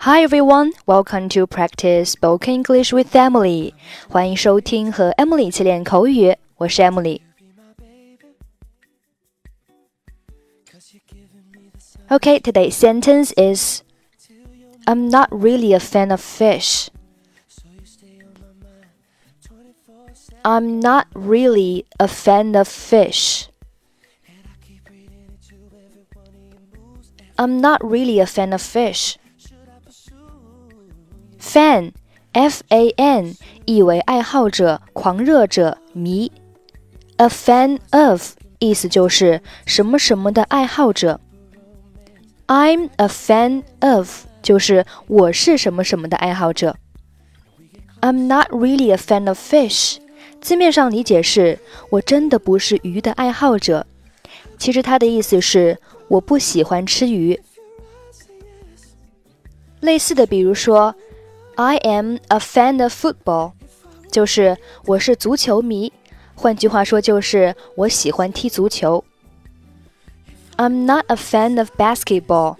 Hi everyone, welcome to practice spoken English with Emily. 欢迎收听和 Emily 一起练口语，我是 Emily。Okay, today's sentence is I'm not really a fan of fish. I'm not really a fan of fish. I'm not really a fan of fish. Fan, F-A-N，意为爱好者、狂热者、迷。A fan of，意思就是什么什么的爱好者。I'm a fan of，就是我是什么什么的爱好者。I'm not really a fan of fish，字面上理解是我真的不是鱼的爱好者。其实它的意思是我不喜欢吃鱼。类似的，比如说。I am a fan of football，就是我是足球迷。换句话说，就是我喜欢踢足球。I'm not a fan of basketball，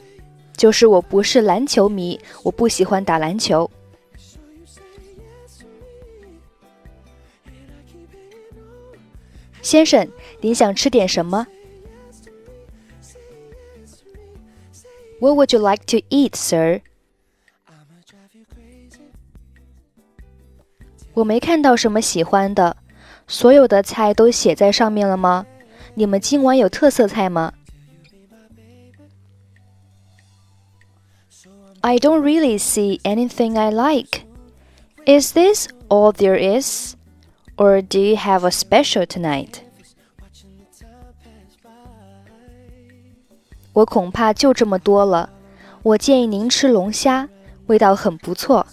就是我不是篮球迷，我不喜欢打篮球。先生，您想吃点什么？What would you like to eat, sir? 我没看到什么喜欢的，所有的菜都写在上面了吗？你们今晚有特色菜吗？I don't really see anything I like. Is this all there is? Or do you have a special tonight? 我恐怕就这么多了。我建议您吃龙虾，味道很不错。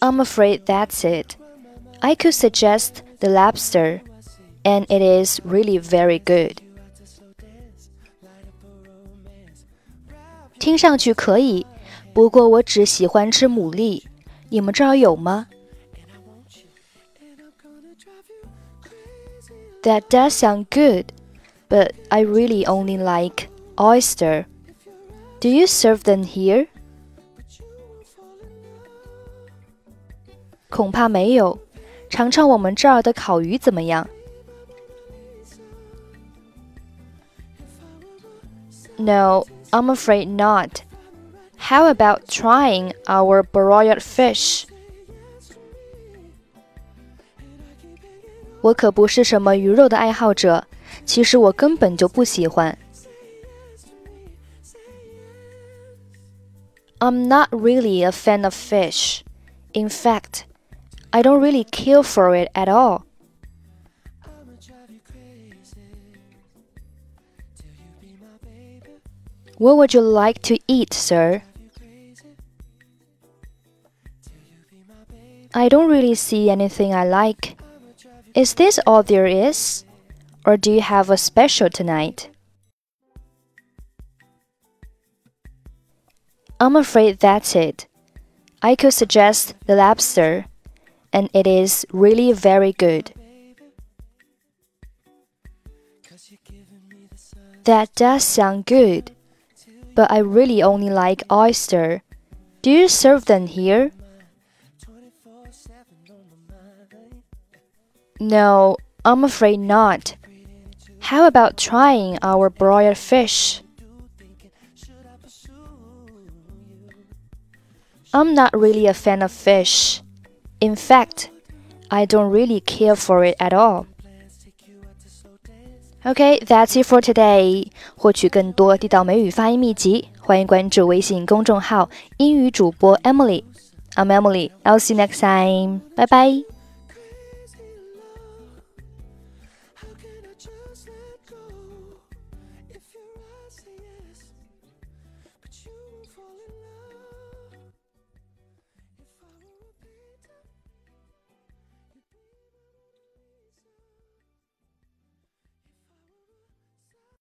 I'm afraid that's it. I could suggest the lobster, and it is really very good. 听上去可以，不过我只喜欢吃牡蛎。你们这儿有吗？That does sound good, but I really only like oyster. Do you serve them here? 恐怕没有。尝尝我们这儿的烤鱼怎么样？No, I'm afraid not. How about trying our broiled fish? 我可不是什么鱼肉的爱好者，其实我根本就不喜欢。I'm not really a fan of fish. In fact, I don't really care for it at all. What would you like to eat, sir? I don't really see anything I like. Is this all there is? Or do you have a special tonight? I'm afraid that's it. I could suggest the lobster and it is really very good. That does sound good, but I really only like oyster. Do you serve them here? No, I'm afraid not. How about trying our broiled fish? I'm not really a fan of fish. In fact, I don't really care for it at all. Okay, that's it for today. 获取更多地道美语发音秘籍，欢迎关注微信公众号“英语主播 Emily”。I'm Emily. I'll see you next time. Bye bye. fall in love.